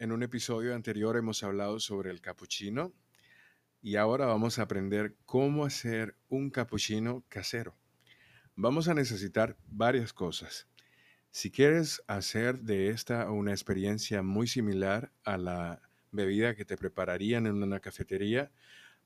En un episodio anterior hemos hablado sobre el cappuccino y ahora vamos a aprender cómo hacer un cappuccino casero. Vamos a necesitar varias cosas. Si quieres hacer de esta una experiencia muy similar a la bebida que te prepararían en una cafetería,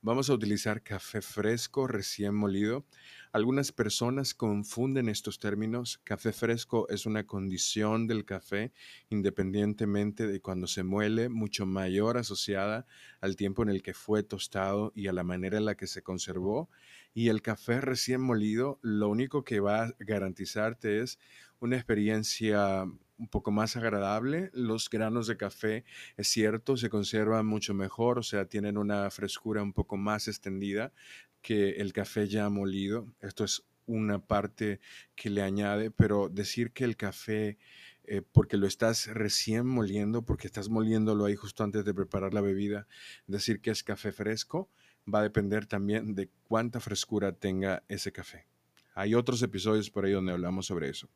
Vamos a utilizar café fresco recién molido. Algunas personas confunden estos términos. Café fresco es una condición del café independientemente de cuando se muele, mucho mayor asociada al tiempo en el que fue tostado y a la manera en la que se conservó. Y el café recién molido lo único que va a garantizarte es una experiencia un poco más agradable. Los granos de café, es cierto, se conservan mucho mejor, o sea, tienen una frescura un poco más extendida que el café ya molido. Esto es una parte que le añade, pero decir que el café, eh, porque lo estás recién moliendo, porque estás moliéndolo ahí justo antes de preparar la bebida, decir que es café fresco, va a depender también de cuánta frescura tenga ese café. Hay otros episodios por ahí donde hablamos sobre eso.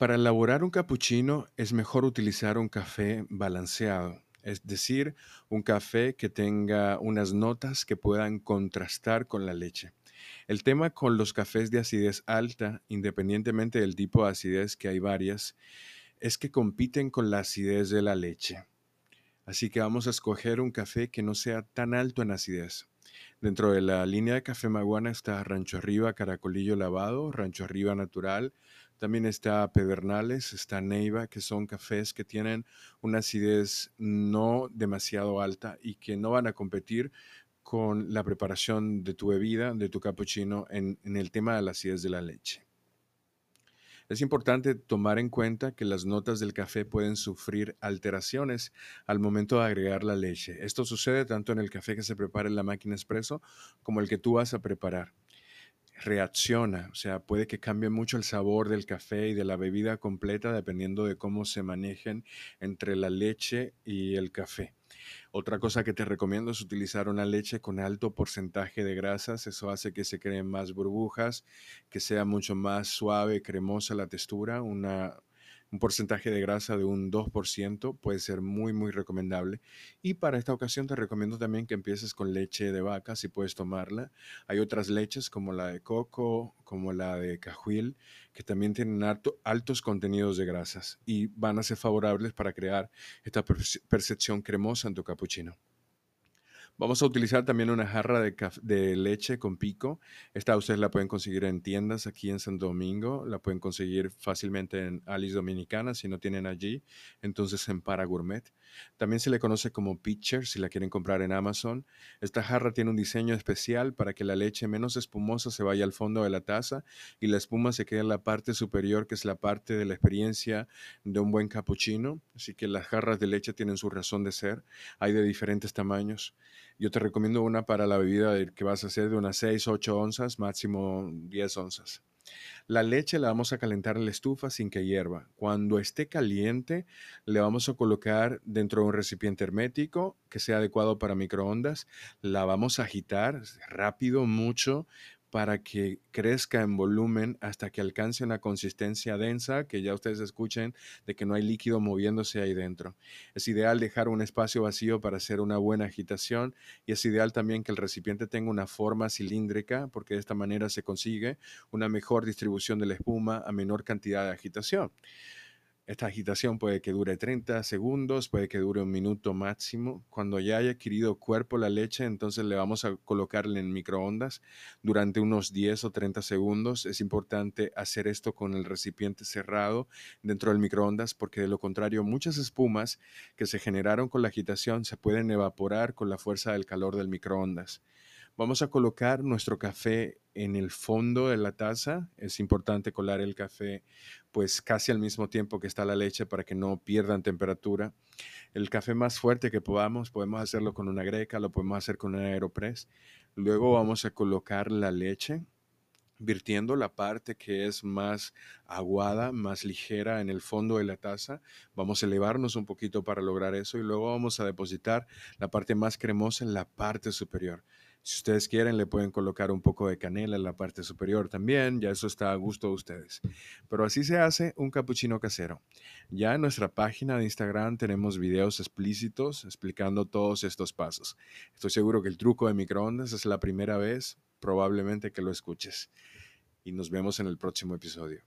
Para elaborar un cappuccino es mejor utilizar un café balanceado, es decir, un café que tenga unas notas que puedan contrastar con la leche. El tema con los cafés de acidez alta, independientemente del tipo de acidez, que hay varias, es que compiten con la acidez de la leche. Así que vamos a escoger un café que no sea tan alto en acidez. Dentro de la línea de café maguana está Rancho Arriba Caracolillo Lavado, Rancho Arriba Natural, también está Pedernales, está Neiva, que son cafés que tienen una acidez no demasiado alta y que no van a competir con la preparación de tu bebida, de tu cappuccino, en, el tema de la acidez de la leche. Es importante tomar en cuenta que las notas del café pueden sufrir alteraciones al momento de agregar la leche. Esto sucede tanto en el café que se prepara en la máquina expreso como el que tú vas a preparar reacciona, o sea, puede que cambie mucho el sabor del café y de la bebida completa dependiendo de cómo se manejen entre la leche y el café. Otra cosa que te recomiendo es utilizar una leche con alto porcentaje de grasas, eso hace que se creen más burbujas, que sea mucho más suave, cremosa la textura, una un porcentaje de grasa de un 2% puede ser muy, muy recomendable. Y para esta ocasión te recomiendo también que empieces con leche de vaca, si puedes tomarla. Hay otras leches como la de coco, como la de cajuil, que también tienen altos contenidos de grasas y van a ser favorables para crear esta percepción cremosa en tu cappuccino. Vamos a utilizar también una jarra de, leche con pico. Esta ustedes la pueden conseguir en tiendas aquí en Santo Domingo. La pueden conseguir fácilmente en Alice Dominicana si no tienen allí. Entonces en Para Gourmet. También se le conoce como pitcher si la quieren comprar en Amazon. Esta jarra tiene un diseño especial para que la leche menos espumosa se vaya al fondo de la taza y la espuma se quede en la parte superior, que es la parte de la experiencia de un buen cappuccino. Así que las jarras de leche tienen su razón de ser. Hay de diferentes tamaños. Yo te recomiendo una para la bebida que vas a hacer de unas 6, 8 onzas, máximo 10 onzas. La leche la vamos a calentar en la estufa sin que hierva. Cuando esté caliente, le vamos a colocar dentro de un recipiente hermético que sea adecuado para microondas. La vamos a agitar rápido, mucho, para que crezca en volumen hasta que alcance una consistencia densa, que ya ustedes escuchen de que no hay líquido moviéndose ahí dentro. Es ideal dejar un espacio vacío para hacer una buena agitación y es ideal también que el recipiente tenga una forma cilíndrica porque de esta manera se consigue una mejor distribución de la espuma a menor cantidad de agitación. Esta agitación puede que dure 30 segundos, puede que dure un minuto máximo. Cuando ya haya adquirido cuerpo la leche, entonces le vamos a colocarle en microondas durante unos 10 o 30 segundos. Es importante hacer esto con el recipiente cerrado dentro del microondas porque de lo contrario muchas espumas que se generaron con la agitación se pueden evaporar con la fuerza del calor del microondas. Vamos a colocar nuestro café en el fondo de la taza. Es importante colar el café pues casi al mismo tiempo que está la leche para que no pierdan temperatura. El café más fuerte que podamos, podemos hacerlo con una greca, lo podemos hacer con un aeropress. Luego vamos a colocar la leche virtiendo la parte que es más aguada, más ligera en el fondo de la taza. Vamos a elevarnos un poquito para lograr eso y luego vamos a depositar la parte más cremosa en la parte superior. Si ustedes quieren, le pueden colocar un poco de canela en la parte superior también, ya eso está a gusto de ustedes. Pero así se hace un capuchino casero. Ya en nuestra página de Instagram tenemos videos explícitos explicando todos estos pasos. Estoy seguro que el truco de microondas es la primera vez probablemente que lo escuches. Y nos vemos en el próximo episodio.